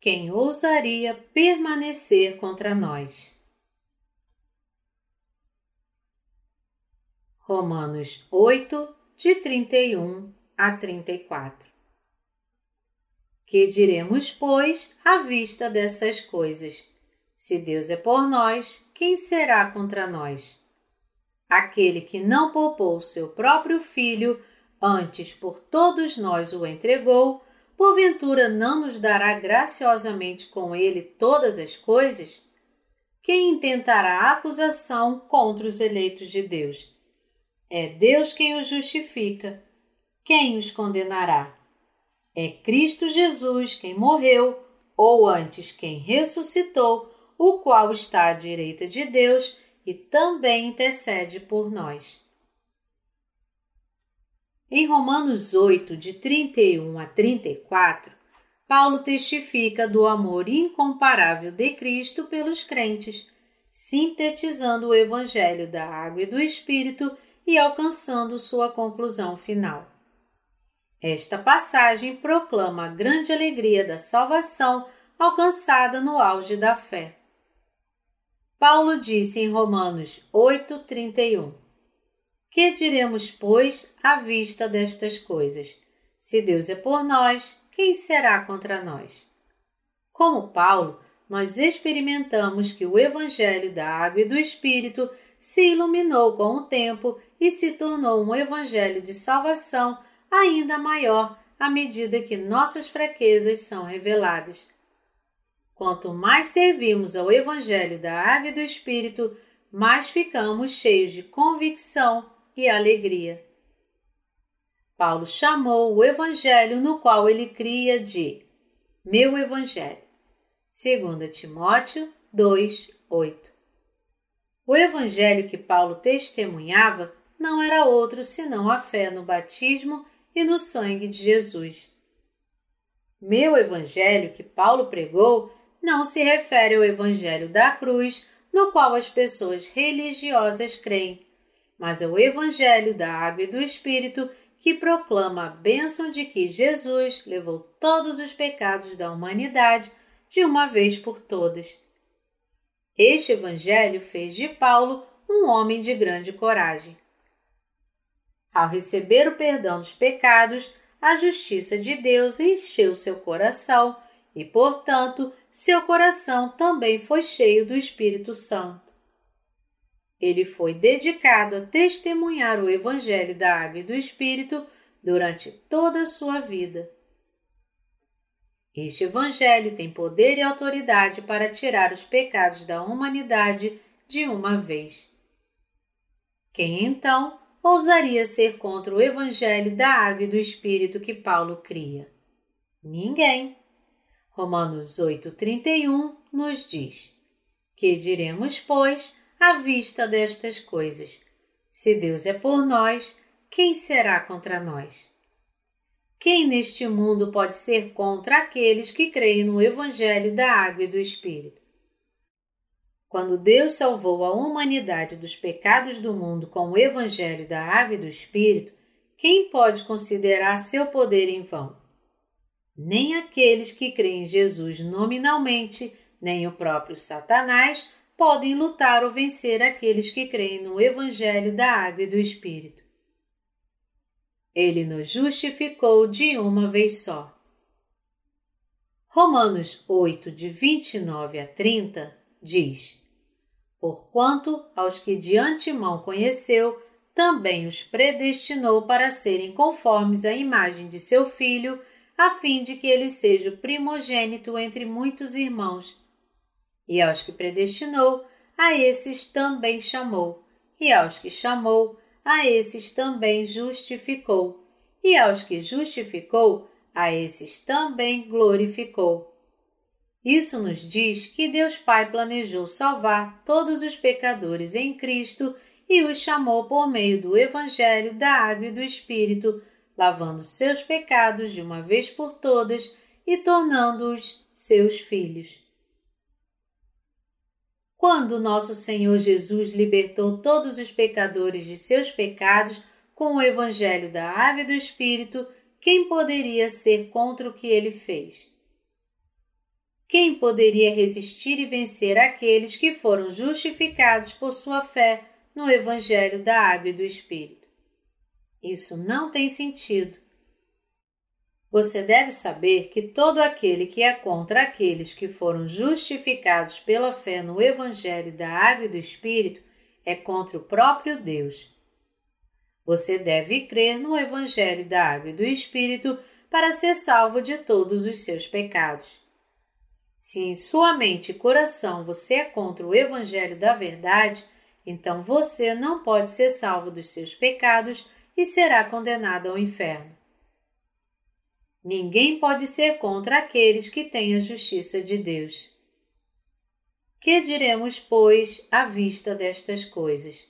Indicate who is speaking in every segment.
Speaker 1: quem ousaria permanecer contra nós? Romanos 8, de 31 a 34. Que diremos, pois, à vista dessas coisas? Se Deus é por nós, quem será contra nós? Aquele que não poupou seu próprio filho, antes por todos nós o entregou, porventura não nos dará graciosamente com ele todas as coisas? Quem intentará acusação contra os eleitos de Deus? É Deus quem os justifica. Quem os condenará? É Cristo Jesus quem morreu, ou antes quem ressuscitou, o qual está à direita de Deus e também intercede por nós. Em Romanos 8, de 31 a 34, Paulo testifica do amor incomparável de Cristo pelos crentes, sintetizando o Evangelho da Água e do Espírito e alcançando sua conclusão final. Esta passagem proclama a grande alegria da salvação alcançada no auge da fé. Paulo disse em Romanos 8:31 que diremos, pois, à vista destas coisas? Se Deus é por nós, quem será contra nós? Como Paulo, nós experimentamos que o Evangelho da Água e do Espírito se iluminou com o tempo e se tornou um Evangelho de salvação ainda maior à medida que nossas fraquezas são reveladas. Quanto mais servimos ao Evangelho da Água e do Espírito, mais ficamos cheios de convicção e alegria. Paulo chamou o evangelho no qual ele cria de meu evangelho. 2 Timóteo 2, 8. O evangelho que Paulo testemunhava não era outro senão a fé no batismo e no sangue de Jesus. Meu evangelho que Paulo pregou não se refere ao evangelho da cruz, no qual as pessoas religiosas creem, mas é o Evangelho da Água e do Espírito que proclama a bênção de que Jesus levou todos os pecados da humanidade de uma vez por todas. Este Evangelho fez de Paulo um homem de grande coragem. Ao receber o perdão dos pecados, a justiça de Deus encheu seu coração e, portanto, seu coração também foi cheio do Espírito Santo. Ele foi dedicado a testemunhar o Evangelho da Água e do Espírito durante toda a sua vida. Este Evangelho tem poder e autoridade para tirar os pecados da humanidade de uma vez. Quem então ousaria ser contra o Evangelho da Água e do Espírito que Paulo cria? Ninguém. Romanos 8,31 nos diz: Que diremos, pois, à vista destas coisas. Se Deus é por nós, quem será contra nós? Quem neste mundo pode ser contra aqueles que creem no Evangelho da Água e do Espírito? Quando Deus salvou a humanidade dos pecados do mundo com o Evangelho da Água e do Espírito, quem pode considerar seu poder em vão? Nem aqueles que creem em Jesus nominalmente, nem o próprio Satanás podem lutar ou vencer aqueles que creem no Evangelho da Água e do Espírito. Ele nos justificou de uma vez só. Romanos 8, de 29 a 30, diz: Porquanto aos que de antemão conheceu, também os predestinou para serem conformes à imagem de seu filho, a fim de que ele seja o primogênito entre muitos irmãos. E aos que predestinou, a esses também chamou. E aos que chamou, a esses também justificou. E aos que justificou, a esses também glorificou. Isso nos diz que Deus Pai planejou salvar todos os pecadores em Cristo e os chamou por meio do Evangelho da Água e do Espírito, lavando seus pecados de uma vez por todas e tornando-os seus filhos. Quando nosso Senhor Jesus libertou todos os pecadores de seus pecados com o Evangelho da Água e do Espírito, quem poderia ser contra o que ele fez? quem poderia resistir e vencer aqueles que foram justificados por sua fé no Evangelho da Água e do Espírito? Isso não tem sentido. Você deve saber que todo aquele que é contra aqueles que foram justificados pela fé no Evangelho da Água e do Espírito é contra o próprio Deus. Você deve crer no Evangelho da Água e do Espírito para ser salvo de todos os seus pecados. Se em sua mente e coração você é contra o Evangelho da Verdade, então você não pode ser salvo dos seus pecados e será condenado ao inferno. Ninguém pode ser contra aqueles que têm a justiça de Deus. Que diremos, pois, à vista destas coisas?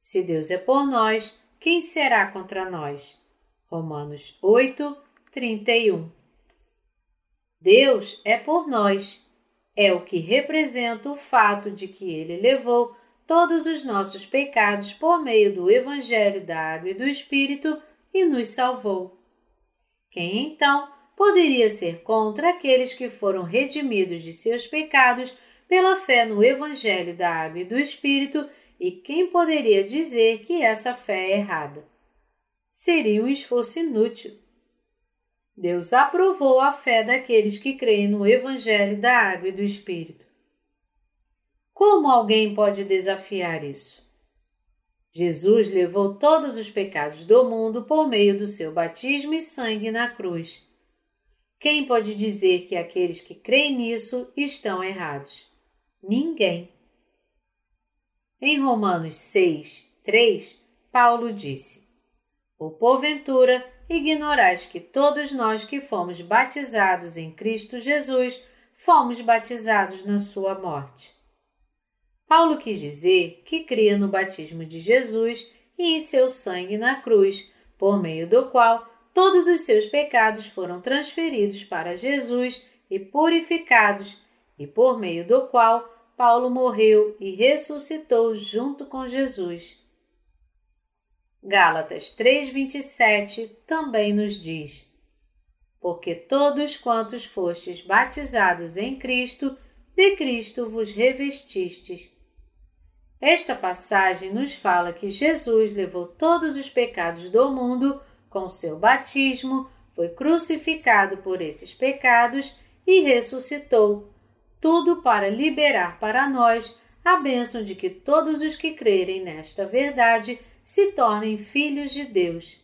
Speaker 1: Se Deus é por nós, quem será contra nós? Romanos 8, 31. Deus é por nós. É o que representa o fato de que Ele levou todos os nossos pecados por meio do Evangelho da Água e do Espírito e nos salvou. Quem então poderia ser contra aqueles que foram redimidos de seus pecados pela fé no Evangelho da Água e do Espírito e quem poderia dizer que essa fé é errada? Seria um esforço inútil. Deus aprovou a fé daqueles que creem no Evangelho da Água e do Espírito. Como alguém pode desafiar isso? Jesus levou todos os pecados do mundo por meio do seu batismo e sangue na cruz. Quem pode dizer que aqueles que creem nisso estão errados? Ninguém. Em Romanos 6, 3, Paulo disse: Ou porventura ignorais que todos nós que fomos batizados em Cristo Jesus fomos batizados na sua morte. Paulo quis dizer que cria no batismo de Jesus e em seu sangue na cruz, por meio do qual todos os seus pecados foram transferidos para Jesus e purificados, e por meio do qual Paulo morreu e ressuscitou junto com Jesus. Gálatas 3:27 também nos diz: Porque todos quantos fostes batizados em Cristo, de Cristo vos revestistes. Esta passagem nos fala que Jesus levou todos os pecados do mundo com seu batismo, foi crucificado por esses pecados e ressuscitou, tudo para liberar para nós a bênção de que todos os que crerem nesta verdade se tornem filhos de Deus.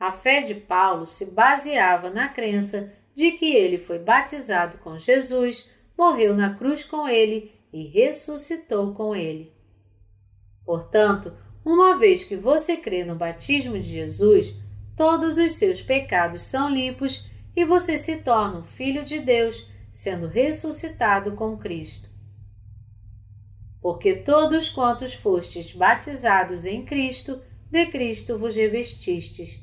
Speaker 1: A fé de Paulo se baseava na crença de que ele foi batizado com Jesus, morreu na cruz com ele e ressuscitou com ele. Portanto, uma vez que você crê no batismo de Jesus, todos os seus pecados são limpos e você se torna um filho de Deus, sendo ressuscitado com Cristo. Porque todos quantos fostes batizados em Cristo, de Cristo vos revestistes.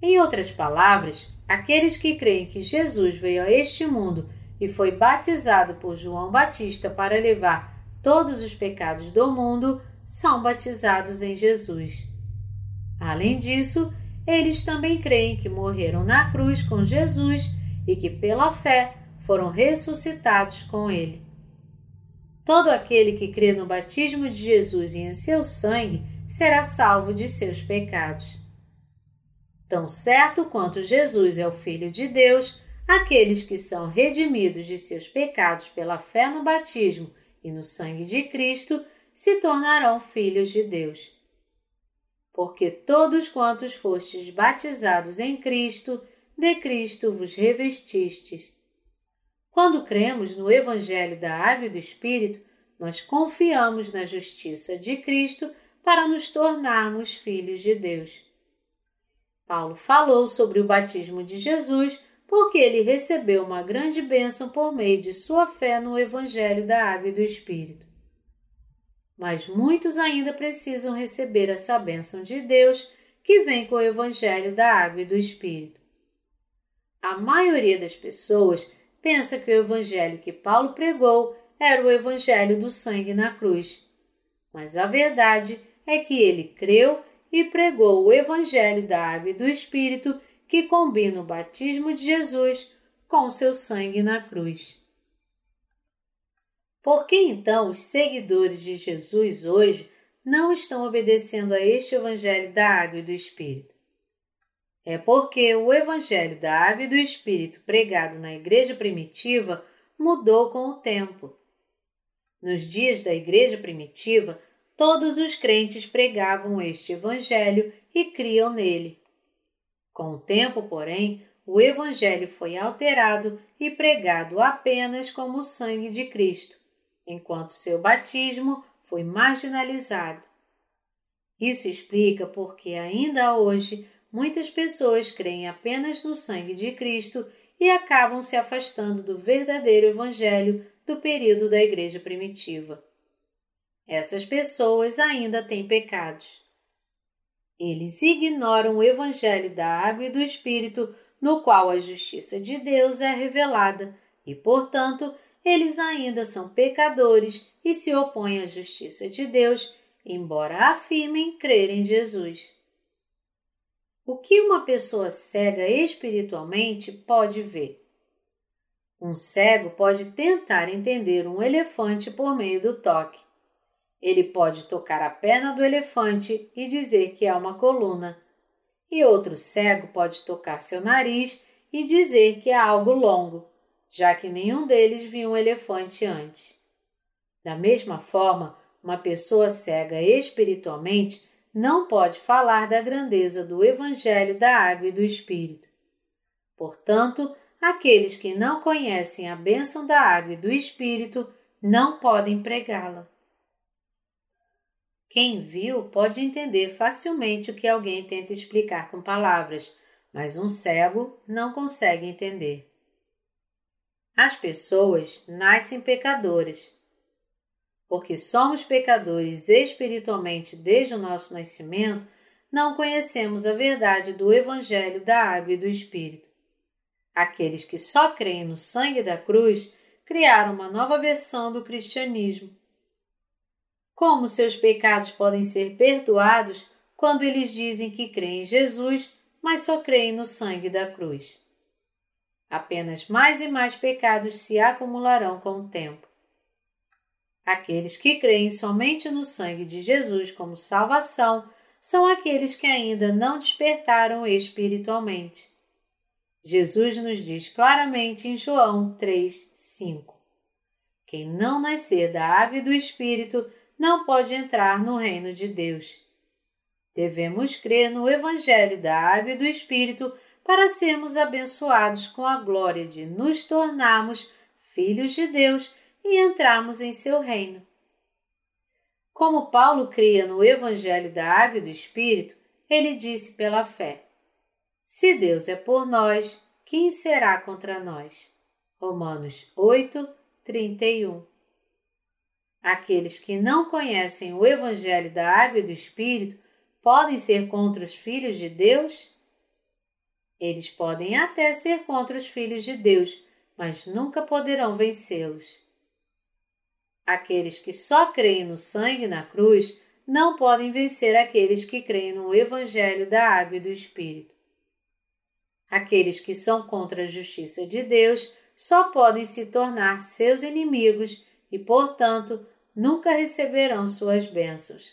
Speaker 1: Em outras palavras, aqueles que creem que Jesus veio a este mundo e foi batizado por João Batista para levar todos os pecados do mundo são batizados em Jesus. Além disso, eles também creem que morreram na cruz com Jesus e que, pela fé, foram ressuscitados com ele. Todo aquele que crê no batismo de Jesus e em seu sangue será salvo de seus pecados. Tão certo quanto Jesus é o Filho de Deus, Aqueles que são redimidos de seus pecados pela fé no batismo e no sangue de Cristo se tornarão filhos de Deus. Porque todos quantos fostes batizados em Cristo, de Cristo vos revestistes. Quando cremos no Evangelho da Água e do Espírito, nós confiamos na justiça de Cristo para nos tornarmos filhos de Deus. Paulo falou sobre o batismo de Jesus porque ele recebeu uma grande bênção por meio de sua fé no Evangelho da Água e do Espírito. Mas muitos ainda precisam receber essa bênção de Deus que vem com o Evangelho da Água e do Espírito. A maioria das pessoas pensa que o Evangelho que Paulo pregou era o Evangelho do sangue na cruz. Mas a verdade é que ele creu e pregou o Evangelho da Água e do Espírito que combina o batismo de Jesus com seu sangue na cruz. Por que então os seguidores de Jesus hoje não estão obedecendo a este Evangelho da Água e do Espírito? É porque o Evangelho da Água e do Espírito pregado na igreja primitiva mudou com o tempo. Nos dias da igreja primitiva, todos os crentes pregavam este Evangelho e criam nele. Com o tempo, porém, o Evangelho foi alterado e pregado apenas como o sangue de Cristo, enquanto seu batismo foi marginalizado. Isso explica porque ainda hoje muitas pessoas creem apenas no sangue de Cristo e acabam se afastando do verdadeiro Evangelho do período da Igreja primitiva. Essas pessoas ainda têm pecados. Eles ignoram o Evangelho da água e do Espírito, no qual a justiça de Deus é revelada, e, portanto, eles ainda são pecadores e se opõem à justiça de Deus, embora afirmem crer em Jesus. O que uma pessoa cega espiritualmente pode ver? Um cego pode tentar entender um elefante por meio do toque. Ele pode tocar a perna do elefante e dizer que é uma coluna, e outro cego pode tocar seu nariz e dizer que é algo longo, já que nenhum deles viu um elefante antes. Da mesma forma, uma pessoa cega espiritualmente não pode falar da grandeza do Evangelho da Água e do Espírito. Portanto, aqueles que não conhecem a bênção da água e do Espírito não podem pregá-la. Quem viu pode entender facilmente o que alguém tenta explicar com palavras, mas um cego não consegue entender. As pessoas nascem pecadoras. Porque somos pecadores espiritualmente desde o nosso nascimento, não conhecemos a verdade do Evangelho da Água e do Espírito. Aqueles que só creem no sangue da cruz criaram uma nova versão do cristianismo como seus pecados podem ser perdoados quando eles dizem que creem em Jesus, mas só creem no sangue da cruz? Apenas mais e mais pecados se acumularão com o tempo. Aqueles que creem somente no sangue de Jesus como salvação são aqueles que ainda não despertaram espiritualmente. Jesus nos diz claramente em João 3, 5: Quem não nascer da água e do Espírito não pode entrar no reino de Deus. Devemos crer no Evangelho da Água e do Espírito para sermos abençoados com a glória de nos tornarmos filhos de Deus e entrarmos em seu reino. Como Paulo cria no Evangelho da Água e do Espírito, ele disse pela fé: Se Deus é por nós, quem será contra nós? Romanos 8, 31. Aqueles que não conhecem o Evangelho da Água e do Espírito podem ser contra os filhos de Deus? Eles podem até ser contra os filhos de Deus, mas nunca poderão vencê-los. Aqueles que só creem no sangue na cruz não podem vencer aqueles que creem no Evangelho da Água e do Espírito. Aqueles que são contra a justiça de Deus só podem se tornar seus inimigos e, portanto, nunca receberão suas bênçãos.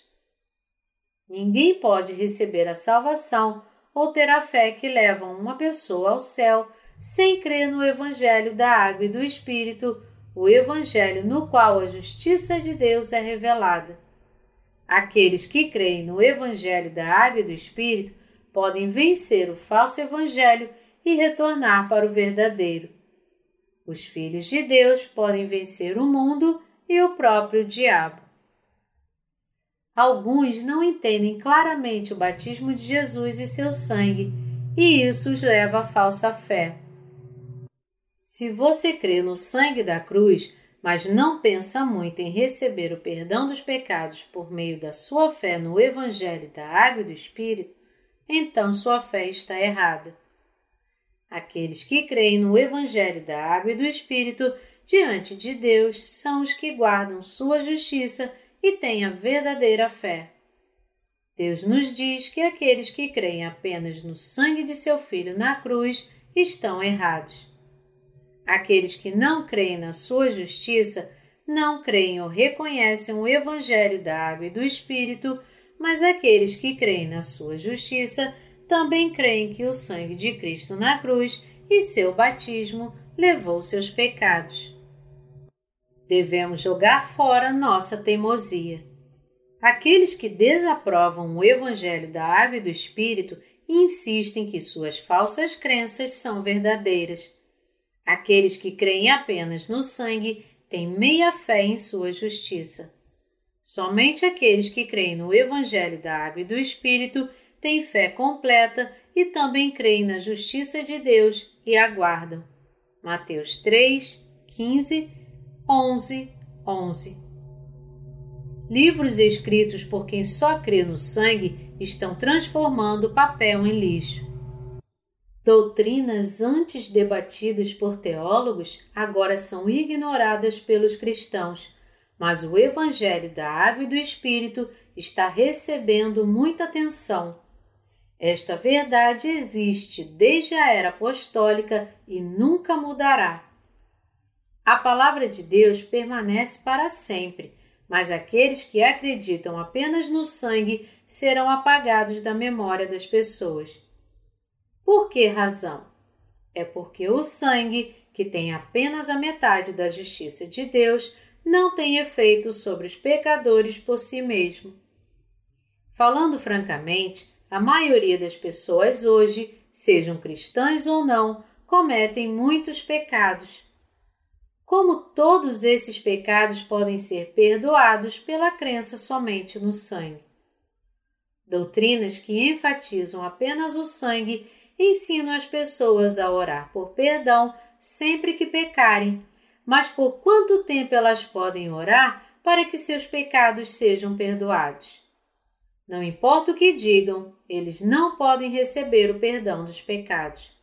Speaker 1: Ninguém pode receber a salvação ou ter a fé que levam uma pessoa ao céu sem crer no Evangelho da Água e do Espírito, o Evangelho no qual a justiça de Deus é revelada. Aqueles que creem no Evangelho da Água e do Espírito podem vencer o falso Evangelho e retornar para o verdadeiro. Os filhos de Deus podem vencer o mundo e o próprio diabo. Alguns não entendem claramente o batismo de Jesus e seu sangue, e isso os leva à falsa fé. Se você crê no sangue da cruz, mas não pensa muito em receber o perdão dos pecados por meio da sua fé no Evangelho da Água e do Espírito, então sua fé está errada. Aqueles que creem no Evangelho da Água e do Espírito diante de Deus são os que guardam sua justiça e têm a verdadeira fé. Deus nos diz que aqueles que creem apenas no sangue de seu Filho na cruz estão errados. Aqueles que não creem na sua justiça não creem ou reconhecem o Evangelho da Água e do Espírito, mas aqueles que creem na sua justiça também creem que o sangue de Cristo na cruz e seu batismo levou seus pecados. Devemos jogar fora nossa teimosia. Aqueles que desaprovam o Evangelho da Água e do Espírito insistem que suas falsas crenças são verdadeiras. Aqueles que creem apenas no sangue têm meia fé em sua justiça. Somente aqueles que creem no Evangelho da Água e do Espírito têm fé completa e também creem na justiça de Deus e aguardam. Mateus 3, 15, 11, 11 Livros escritos por quem só crê no sangue estão transformando papel em lixo. Doutrinas antes debatidas por teólogos agora são ignoradas pelos cristãos, mas o Evangelho da Água e do Espírito está recebendo muita atenção. Esta verdade existe desde a era apostólica e nunca mudará. A palavra de Deus permanece para sempre, mas aqueles que acreditam apenas no sangue serão apagados da memória das pessoas. Por que razão? É porque o sangue, que tem apenas a metade da justiça de Deus, não tem efeito sobre os pecadores por si mesmo. Falando francamente, a maioria das pessoas hoje, sejam cristãs ou não, cometem muitos pecados. Como todos esses pecados podem ser perdoados pela crença somente no sangue? Doutrinas que enfatizam apenas o sangue ensino as pessoas a orar por perdão sempre que pecarem, mas por quanto tempo elas podem orar para que seus pecados sejam perdoados? Não importa o que digam, eles não podem receber o perdão dos pecados.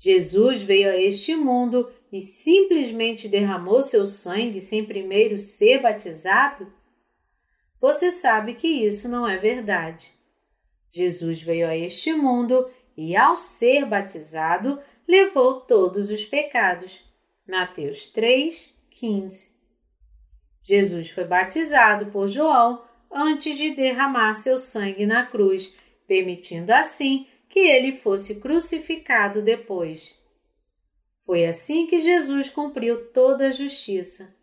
Speaker 1: Jesus veio a este mundo e simplesmente derramou seu sangue sem primeiro ser batizado? Você sabe que isso não é verdade. Jesus veio a este mundo e, ao ser batizado, levou todos os pecados. Mateus 3, 15. Jesus foi batizado por João antes de derramar seu sangue na cruz, permitindo assim que ele fosse crucificado depois. Foi assim que Jesus cumpriu toda a justiça.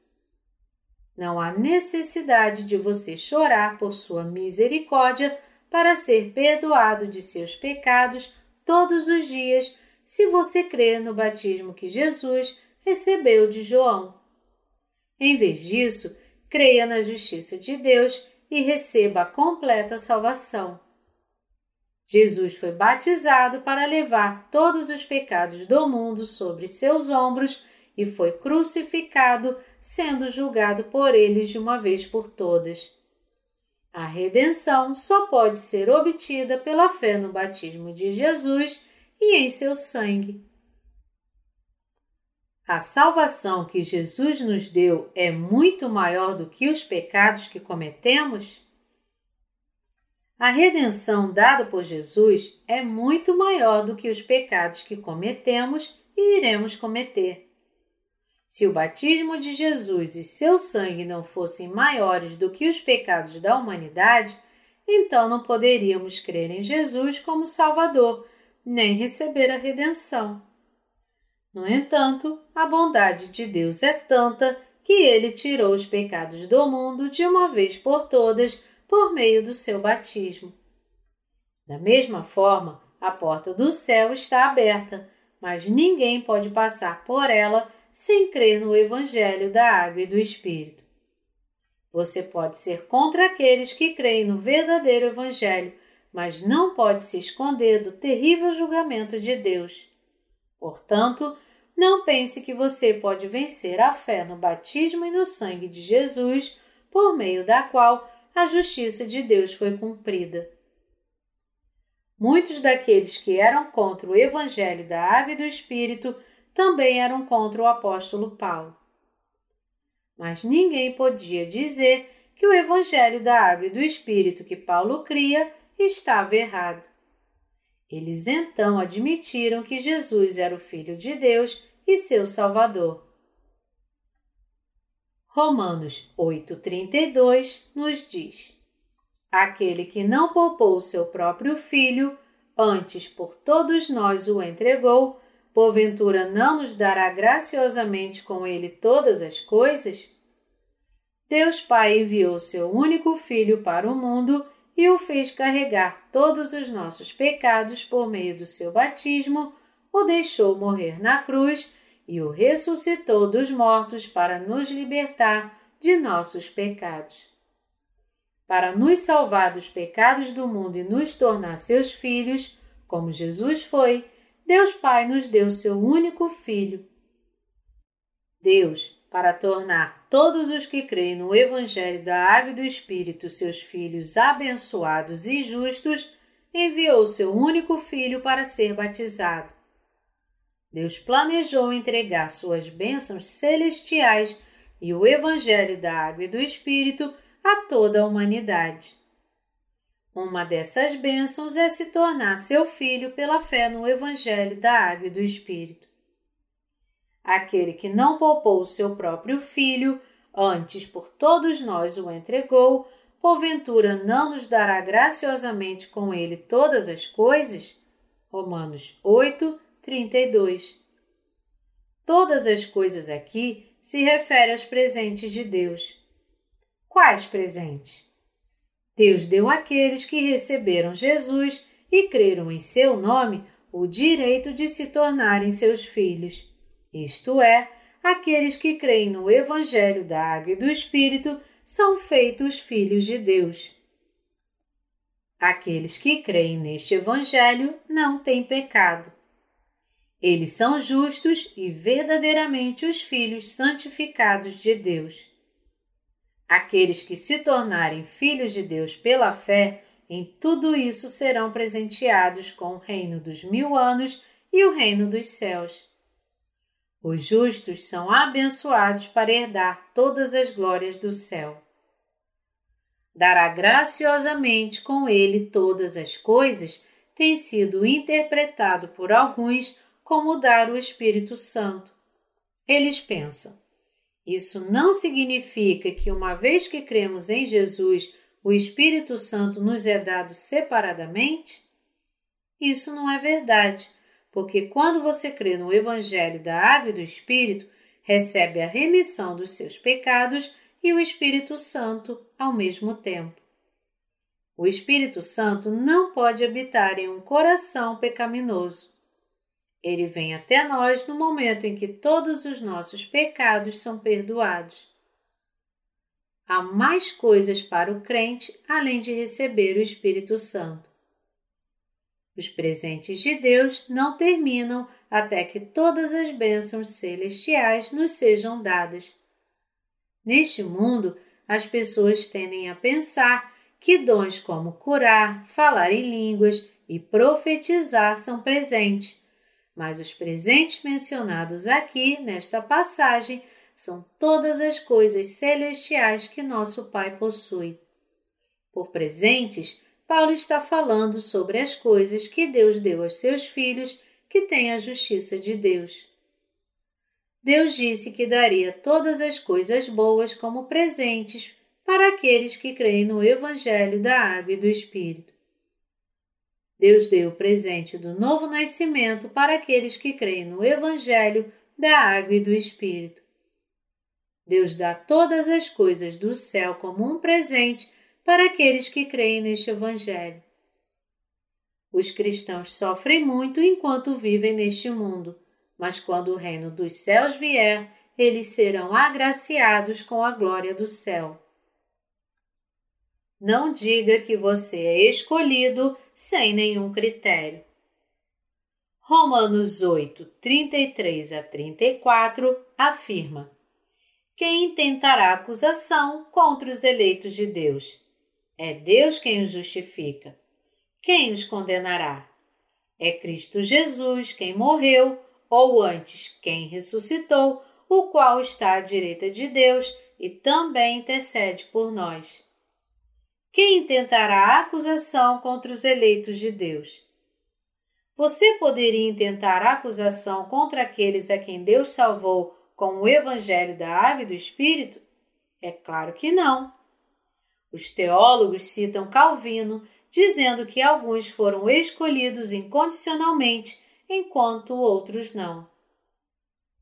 Speaker 1: Não há necessidade de você chorar por sua misericórdia para ser perdoado de seus pecados todos os dias, se você crer no batismo que Jesus recebeu de João. Em vez disso, creia na justiça de Deus e receba a completa salvação. Jesus foi batizado para levar todos os pecados do mundo sobre seus ombros e foi crucificado, sendo julgado por eles de uma vez por todas. A redenção só pode ser obtida pela fé no batismo de Jesus e em seu sangue. A salvação que Jesus nos deu é muito maior do que os pecados que cometemos? A redenção dada por Jesus é muito maior do que os pecados que cometemos e iremos cometer. Se o batismo de Jesus e seu sangue não fossem maiores do que os pecados da humanidade, então não poderíamos crer em Jesus como Salvador, nem receber a redenção. No entanto, a bondade de Deus é tanta que ele tirou os pecados do mundo de uma vez por todas por meio do seu batismo. Da mesma forma, a porta do céu está aberta, mas ninguém pode passar por ela sem crer no Evangelho da Água e do Espírito. Você pode ser contra aqueles que creem no verdadeiro Evangelho, mas não pode se esconder do terrível julgamento de Deus. Portanto, não pense que você pode vencer a fé no batismo e no sangue de Jesus, por meio da qual a justiça de Deus foi cumprida. Muitos daqueles que eram contra o Evangelho da Água e do Espírito também eram contra o apóstolo Paulo. Mas ninguém podia dizer que o evangelho da água e do espírito que Paulo cria estava errado. Eles então admitiram que Jesus era o Filho de Deus e seu Salvador. Romanos 8,32 nos diz: Aquele que não poupou seu próprio filho, antes por todos nós o entregou, porventura não nos dará graciosamente com ele todas as coisas? Deus Pai enviou seu único filho para o mundo e o fez carregar todos os nossos pecados por meio do seu batismo, o deixou morrer na cruz e o ressuscitou dos mortos para nos libertar de nossos pecados. Para nos salvar dos pecados do mundo e nos tornar seus filhos, como Jesus foi, Deus Pai nos deu seu único Filho. Deus, para tornar todos os que creem no Evangelho da Água e do Espírito seus filhos abençoados e justos, enviou seu único Filho para ser batizado. Deus planejou entregar suas bênçãos celestiais e o Evangelho da Água e do Espírito a toda a humanidade. Uma dessas bênçãos é se tornar seu filho pela fé no Evangelho da Água e do Espírito. Aquele que não poupou o seu próprio filho, antes por todos nós o entregou, porventura não nos dará graciosamente com ele todas as coisas? Romanos 8, 32. Todas as coisas aqui se refere aos presentes de Deus. Quais presentes? Deus deu àqueles que receberam Jesus e creram em seu nome o direito de se tornarem seus filhos, isto é, aqueles que creem no Evangelho da Água e do Espírito são feitos filhos de Deus. Aqueles que creem neste Evangelho não têm pecado. Eles são justos e verdadeiramente os filhos santificados de Deus. Aqueles que se tornarem filhos de Deus pela fé, em tudo isso serão presenteados com o reino dos mil anos e o reino dos céus. Os justos são abençoados para herdar todas as glórias do céu. Dará graciosamente com ele todas as coisas tem sido interpretado por alguns como dar o Espírito Santo. Eles pensam: isso não significa que, uma vez que cremos em Jesus, o Espírito Santo nos é dado separadamente? Isso não é verdade, porque quando você crê no Evangelho da Água e do Espírito, recebe a remissão dos seus pecados e o Espírito Santo ao mesmo tempo. O Espírito Santo não pode habitar em um coração pecaminoso. Ele vem até nós no momento em que todos os nossos pecados são perdoados. Há mais coisas para o crente além de receber o Espírito Santo. Os presentes de Deus não terminam até que todas as bênçãos celestiais nos sejam dadas. Neste mundo, as pessoas tendem a pensar que dons como curar, falar em línguas e profetizar são presentes mas os presentes mencionados aqui nesta passagem são todas as coisas celestiais que nosso Pai possui. Por presentes, Paulo está falando sobre as coisas que Deus deu aos seus filhos que têm a justiça de Deus. Deus disse que daria todas as coisas boas como presentes para aqueles que creem no Evangelho da Água e do Espírito. Deus deu o presente do novo nascimento para aqueles que creem no Evangelho da Água e do Espírito. Deus dá todas as coisas do céu como um presente para aqueles que creem neste Evangelho. Os cristãos sofrem muito enquanto vivem neste mundo, mas quando o reino dos céus vier, eles serão agraciados com a glória do céu. Não diga que você é escolhido sem nenhum critério. Romanos 8, 33 a 34 afirma: Quem intentará acusação contra os eleitos de Deus? É Deus quem os justifica. Quem os condenará? É Cristo Jesus quem morreu, ou antes, quem ressuscitou, o qual está à direita de Deus e também intercede por nós. Quem intentará acusação contra os eleitos de Deus? Você poderia intentar acusação contra aqueles a quem Deus salvou com o Evangelho da Água e do Espírito? É claro que não. Os teólogos citam Calvino, dizendo que alguns foram escolhidos incondicionalmente, enquanto outros não.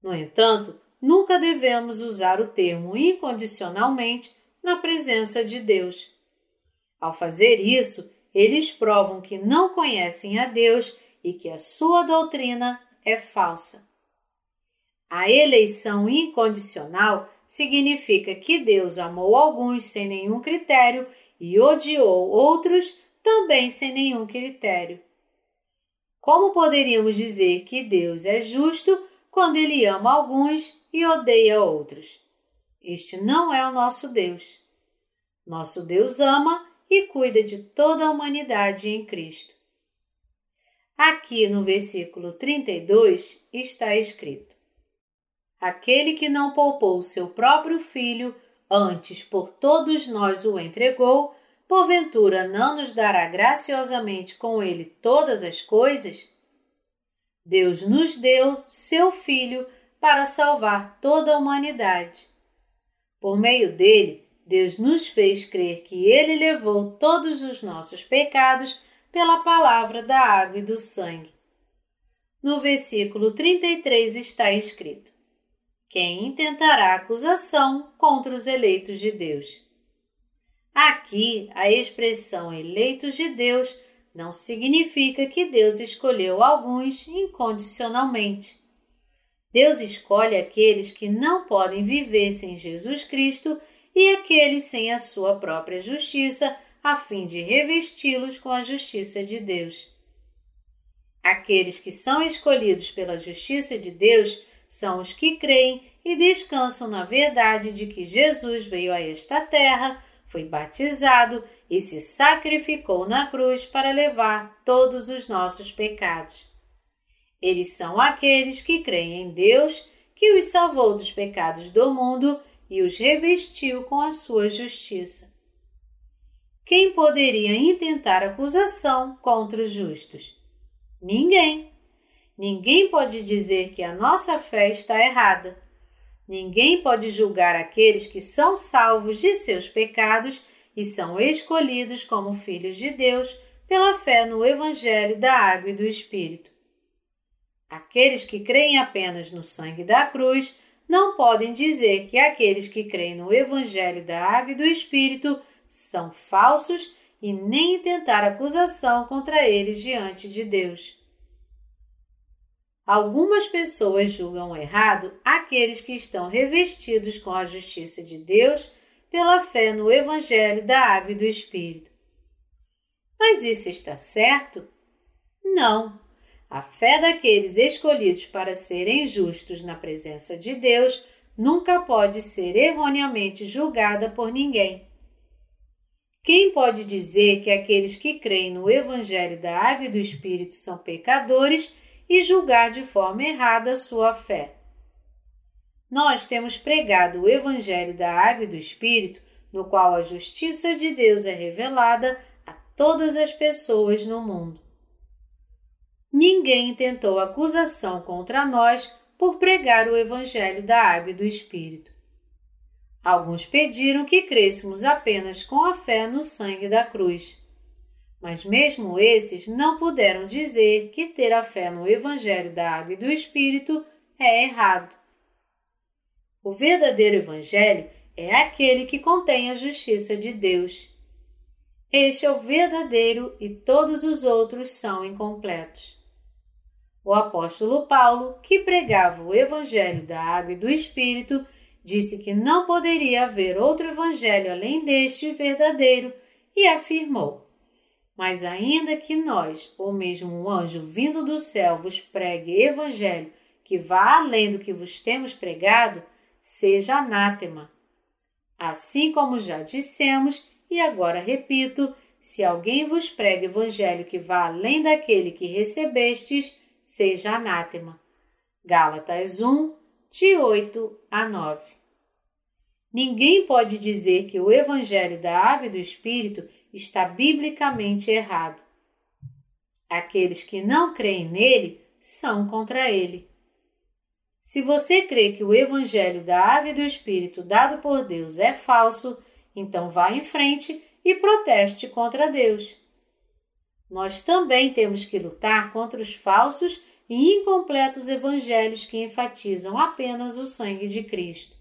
Speaker 1: No entanto, nunca devemos usar o termo incondicionalmente na presença de Deus. Ao fazer isso, eles provam que não conhecem a Deus e que a sua doutrina é falsa. A eleição incondicional significa que Deus amou alguns sem nenhum critério e odiou outros também sem nenhum critério. Como poderíamos dizer que Deus é justo quando ele ama alguns e odeia outros? Este não é o nosso Deus. Nosso Deus ama e cuida de toda a humanidade em Cristo. Aqui no versículo 32 está escrito: Aquele que não poupou seu próprio filho, antes por todos nós o entregou, porventura não nos dará graciosamente com ele todas as coisas? Deus nos deu seu Filho para salvar toda a humanidade. Por meio dele, Deus nos fez crer que ele levou todos os nossos pecados pela palavra da água e do sangue. No versículo 33 está escrito: Quem intentará acusação contra os eleitos de Deus? Aqui, a expressão eleitos de Deus não significa que Deus escolheu alguns incondicionalmente. Deus escolhe aqueles que não podem viver sem Jesus Cristo e aqueles sem a sua própria justiça a fim de revesti-los com a justiça de Deus. Aqueles que são escolhidos pela justiça de Deus são os que creem e descansam na verdade de que Jesus veio a esta terra, foi batizado e se sacrificou na cruz para levar todos os nossos pecados. Eles são aqueles que creem em Deus, que os salvou dos pecados do mundo e os revestiu com a sua justiça. Quem poderia intentar acusação contra os justos? Ninguém. Ninguém pode dizer que a nossa fé está errada. Ninguém pode julgar aqueles que são salvos de seus pecados e são escolhidos como filhos de Deus pela fé no Evangelho da Água e do Espírito. Aqueles que creem apenas no sangue da cruz não podem dizer que aqueles que creem no Evangelho da Água e do Espírito são falsos e nem tentar acusação contra eles diante de Deus. Algumas pessoas julgam errado aqueles que estão revestidos com a justiça de Deus pela fé no Evangelho da Água e do Espírito. Mas isso está certo? Não. A fé daqueles escolhidos para serem justos na presença de Deus nunca pode ser erroneamente julgada por ninguém. Quem pode dizer que aqueles que creem no Evangelho da Água e do Espírito são pecadores e julgar de forma errada sua fé? Nós temos pregado o Evangelho da Água e do Espírito, no qual a justiça de Deus é revelada a todas as pessoas no mundo. Ninguém tentou acusação contra nós por pregar o Evangelho da Água e do Espírito. Alguns pediram que crêssemos apenas com a fé no sangue da cruz. Mas mesmo esses não puderam dizer que ter a fé no Evangelho da Água e do Espírito é errado. O verdadeiro Evangelho é aquele que contém a justiça de Deus. Este é o verdadeiro e todos os outros são incompletos. O apóstolo Paulo, que pregava o Evangelho da Água e do Espírito, disse que não poderia haver outro evangelho além deste verdadeiro e afirmou: Mas ainda que nós, ou mesmo um anjo vindo do céu, vos pregue evangelho que vá além do que vos temos pregado, seja anátema. Assim como já dissemos, e agora repito, se alguém vos prega evangelho que vá além daquele que recebestes, seja anátema. Gálatas 1, de 8 a 9. Ninguém pode dizer que o Evangelho da Água e do Espírito está biblicamente errado. Aqueles que não creem nele são contra ele. Se você crê que o Evangelho da Água e do Espírito dado por Deus é falso, então vá em frente e proteste contra Deus. Nós também temos que lutar contra os falsos e incompletos evangelhos que enfatizam apenas o sangue de Cristo.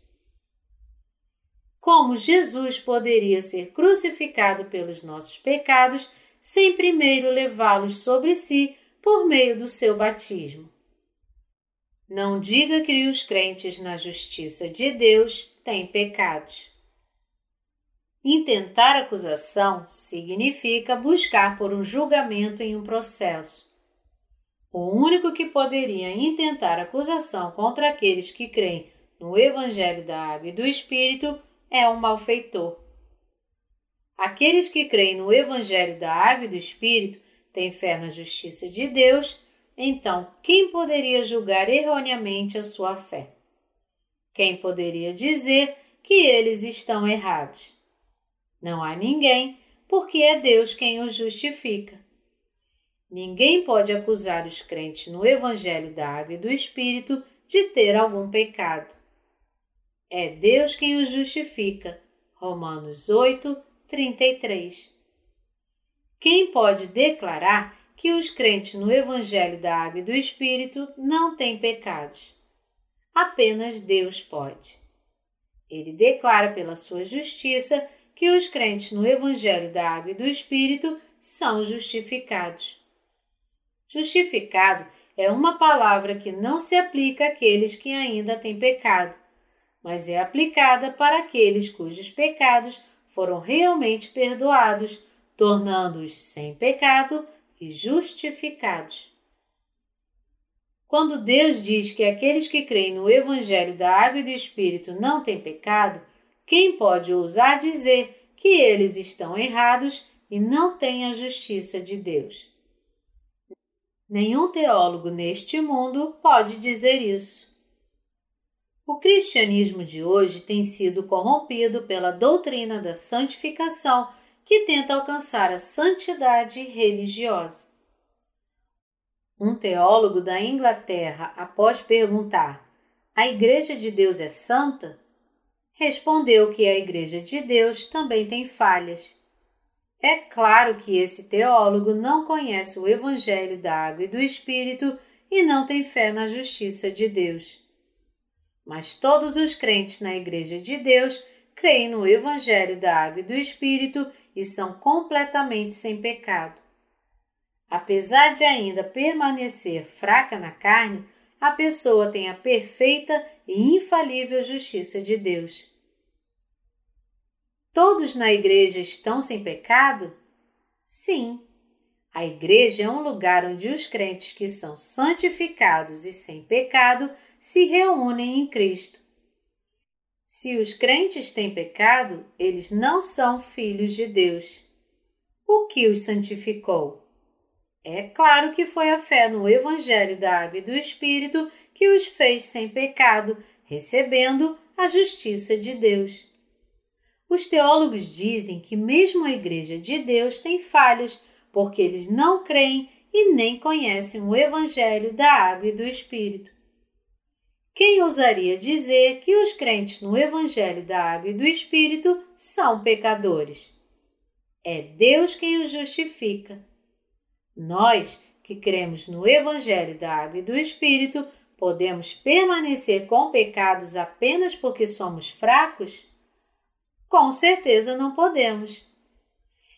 Speaker 1: Como Jesus poderia ser crucificado pelos nossos pecados sem primeiro levá-los sobre si por meio do seu batismo? Não diga que os crentes na justiça de Deus têm pecados. Intentar acusação significa buscar por um julgamento em um processo. O único que poderia intentar acusação contra aqueles que creem no Evangelho da Água e do Espírito é um malfeitor. Aqueles que creem no Evangelho da Água e do Espírito têm fé na justiça de Deus então, quem poderia julgar erroneamente a sua fé? Quem poderia dizer que eles estão errados? Não há ninguém, porque é Deus quem os justifica. Ninguém pode acusar os crentes no Evangelho da Água e do Espírito de ter algum pecado. É Deus quem os justifica. Romanos 8, 33. Quem pode declarar que os crentes no Evangelho da Água e do Espírito não têm pecados. Apenas Deus pode. Ele declara pela sua justiça que os crentes no Evangelho da Água e do Espírito são justificados. Justificado é uma palavra que não se aplica àqueles que ainda têm pecado, mas é aplicada para aqueles cujos pecados foram realmente perdoados, tornando-os sem pecado e justificados. Quando Deus diz que aqueles que creem no Evangelho da Água e do Espírito não têm pecado, quem pode ousar dizer que eles estão errados e não têm a justiça de Deus? Nenhum teólogo neste mundo pode dizer isso. O cristianismo de hoje tem sido corrompido pela doutrina da santificação que tenta alcançar a santidade religiosa. Um teólogo da Inglaterra, após perguntar: A Igreja de Deus é santa? Respondeu que a Igreja de Deus também tem falhas. É claro que esse teólogo não conhece o Evangelho da Água e do Espírito e não tem fé na justiça de Deus. Mas todos os crentes na Igreja de Deus creem no Evangelho da Água e do Espírito e são completamente sem pecado. Apesar de ainda permanecer fraca na carne, a pessoa tem a perfeita e infalível justiça de Deus. Todos na igreja estão sem pecado? Sim. A igreja é um lugar onde os crentes que são santificados e sem pecado se reúnem em Cristo. Se os crentes têm pecado, eles não são filhos de Deus. O que os santificou? É claro que foi a fé no Evangelho da Água e do Espírito que os fez sem pecado, recebendo a justiça de Deus. Os teólogos dizem que mesmo a Igreja de Deus tem falhas, porque eles não creem e nem conhecem o Evangelho da Água e do Espírito. Quem ousaria dizer que os crentes no Evangelho da Água e do Espírito são pecadores? É Deus quem os justifica. Nós, que cremos no Evangelho da Água e do Espírito, podemos permanecer com pecados apenas porque somos fracos? Com certeza não podemos.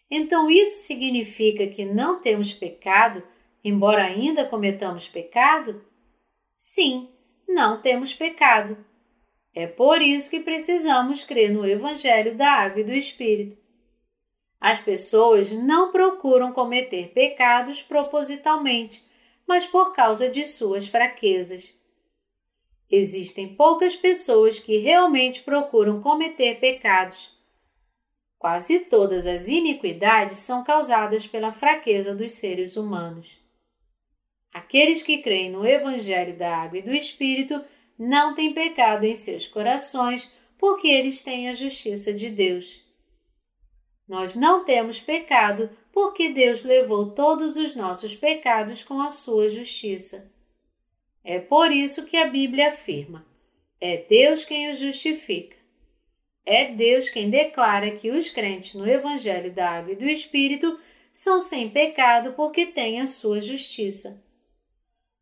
Speaker 1: Então isso significa que não temos pecado, embora ainda cometamos pecado? Sim, não temos pecado. É por isso que precisamos crer no Evangelho da Água e do Espírito. As pessoas não procuram cometer pecados propositalmente, mas por causa de suas fraquezas. Existem poucas pessoas que realmente procuram cometer pecados. Quase todas as iniquidades são causadas pela fraqueza dos seres humanos. Aqueles que creem no Evangelho da Água e do Espírito não têm pecado em seus corações, porque eles têm a justiça de Deus. Nós não temos pecado porque Deus levou todos os nossos pecados com a sua justiça. É por isso que a Bíblia afirma: é Deus quem os justifica. É Deus quem declara que os crentes no Evangelho da Água e do Espírito são sem pecado porque têm a sua justiça.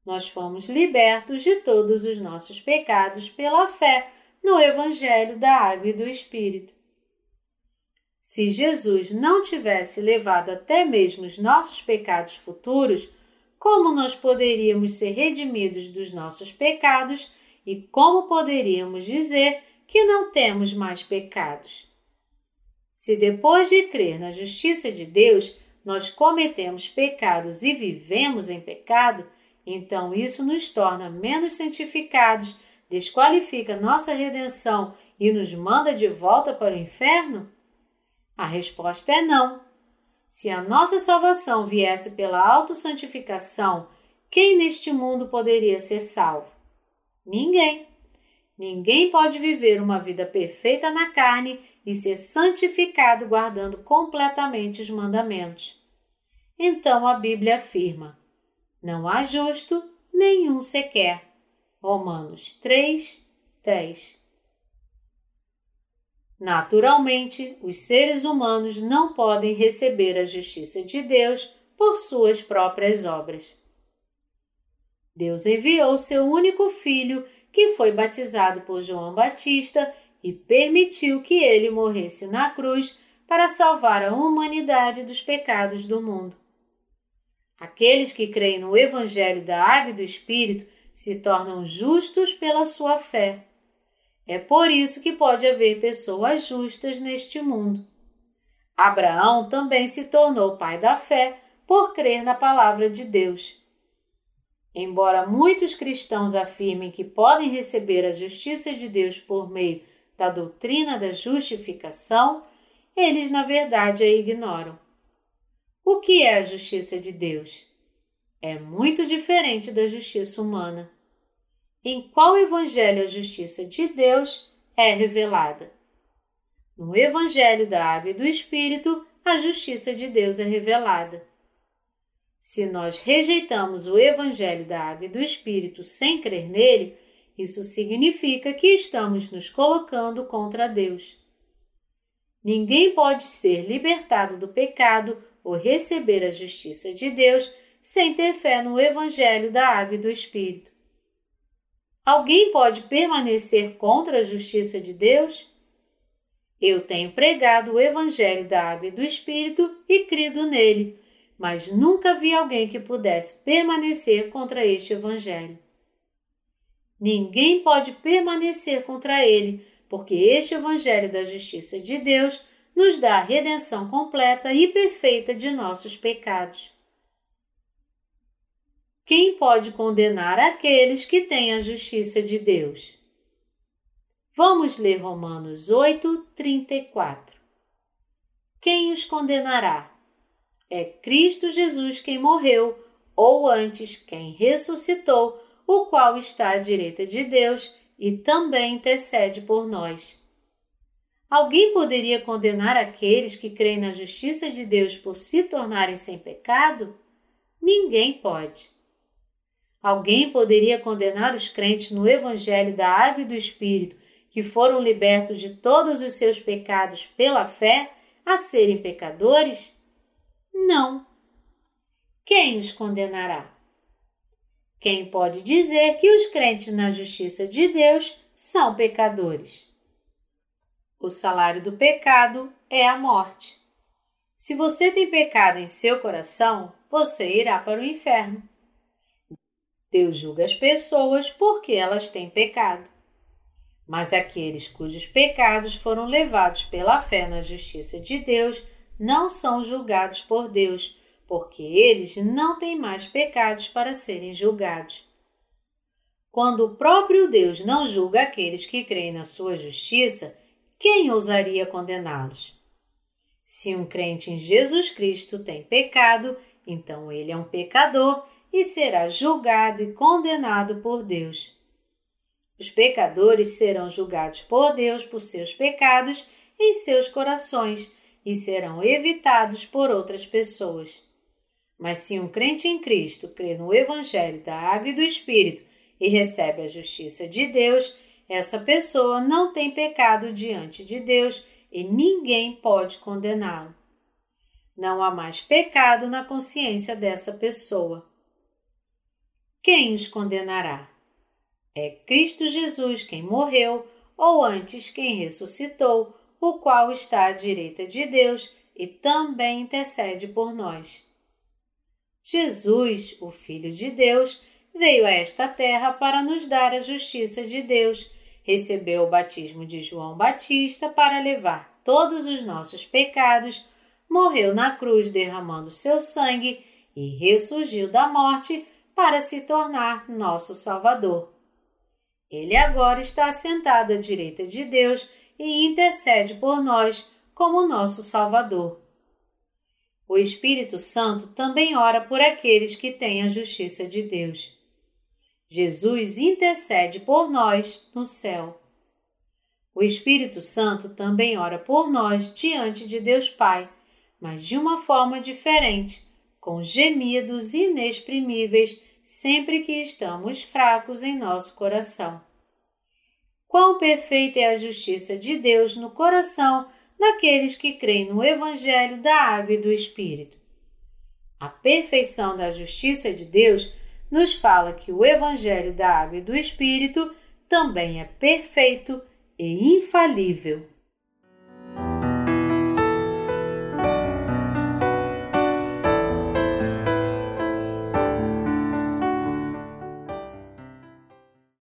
Speaker 1: Nós fomos libertos de todos os nossos pecados pela fé no Evangelho da Água e do Espírito. Se Jesus não tivesse levado até mesmo os nossos pecados futuros, como nós poderíamos ser redimidos dos nossos pecados e como poderíamos dizer que não temos mais pecados? Se depois de crer na justiça de Deus, nós cometemos pecados e vivemos em pecado, então isso nos torna menos santificados, desqualifica nossa redenção e nos manda de volta para o inferno? A resposta é não. Se a nossa salvação viesse pela autossantificação, quem neste mundo poderia ser salvo? Ninguém. Ninguém pode viver uma vida perfeita na carne e ser santificado guardando completamente os mandamentos. Então a Bíblia afirma: não há justo nenhum sequer. Romanos 3, 10. Naturalmente, os seres humanos não podem receber a justiça de Deus por suas próprias obras. Deus enviou seu único filho, que foi batizado por João Batista e permitiu que ele morresse na cruz para salvar a humanidade dos pecados do mundo. Aqueles que creem no Evangelho da Água e do Espírito se tornam justos pela sua fé. É por isso que pode haver pessoas justas neste mundo. Abraão também se tornou pai da fé por crer na palavra de Deus. Embora muitos cristãos afirmem que podem receber a justiça de Deus por meio da doutrina da justificação, eles na verdade a ignoram. O que é a justiça de Deus? É muito diferente da justiça humana. Em qual evangelho a justiça de Deus é revelada? No evangelho da água e do Espírito, a justiça de Deus é revelada. Se nós rejeitamos o evangelho da água e do Espírito sem crer nele, isso significa que estamos nos colocando contra Deus. Ninguém pode ser libertado do pecado ou receber a justiça de Deus sem ter fé no Evangelho da Água e do Espírito. Alguém pode permanecer contra a justiça de Deus? Eu tenho pregado o Evangelho da Água e do Espírito e crido nele, mas nunca vi alguém que pudesse permanecer contra este Evangelho. Ninguém pode permanecer contra ele, porque este Evangelho da Justiça de Deus nos dá a redenção completa e perfeita de nossos pecados. Quem pode condenar aqueles que têm a justiça de Deus? Vamos ler Romanos 8, 34. Quem os condenará? É Cristo Jesus quem morreu, ou antes, quem ressuscitou o qual está à direita de Deus e também intercede por nós. Alguém poderia condenar aqueles que creem na justiça de Deus por se tornarem sem pecado? Ninguém pode. Alguém poderia condenar os crentes no Evangelho da Água e do Espírito, que foram libertos de todos os seus pecados pela fé, a serem pecadores? Não. Quem os condenará? Quem pode dizer que os crentes na justiça de Deus são pecadores? O salário do pecado é a morte. Se você tem pecado em seu coração, você irá para o inferno. Deus julga as pessoas porque elas têm pecado. Mas aqueles cujos pecados foram levados pela fé na justiça de Deus não são julgados por Deus, porque eles não têm mais pecados para serem julgados. Quando o próprio Deus não julga aqueles que creem na sua justiça, quem ousaria condená-los? Se um crente em Jesus Cristo tem pecado, então ele é um pecador e será julgado e condenado por Deus. Os pecadores serão julgados por Deus por seus pecados em seus corações e serão evitados por outras pessoas. Mas se um crente em Cristo crê no Evangelho da Água e do Espírito e recebe a justiça de Deus, essa pessoa não tem pecado diante de Deus e ninguém pode condená-lo. Não há mais pecado na consciência dessa pessoa. Quem os condenará? É Cristo Jesus quem morreu, ou antes quem ressuscitou, o qual está à direita de Deus e também intercede por nós. Jesus, o Filho de Deus, veio a esta terra para nos dar a justiça de Deus, recebeu o batismo de João Batista para levar todos os nossos pecados, morreu na cruz derramando seu sangue e ressurgiu da morte para se tornar nosso Salvador. Ele agora está sentado à direita de Deus e intercede por nós como nosso Salvador. O Espírito Santo também ora por aqueles que têm a justiça de Deus. Jesus intercede por nós no céu. O Espírito Santo também ora por nós diante de Deus Pai, mas de uma forma diferente, com gemidos inexprimíveis sempre que estamos fracos em nosso coração. Quão perfeita é a justiça de Deus no coração daqueles que creem no Evangelho da Água e do Espírito. A perfeição da justiça de Deus nos fala que o Evangelho da Água e do Espírito também é perfeito e infalível.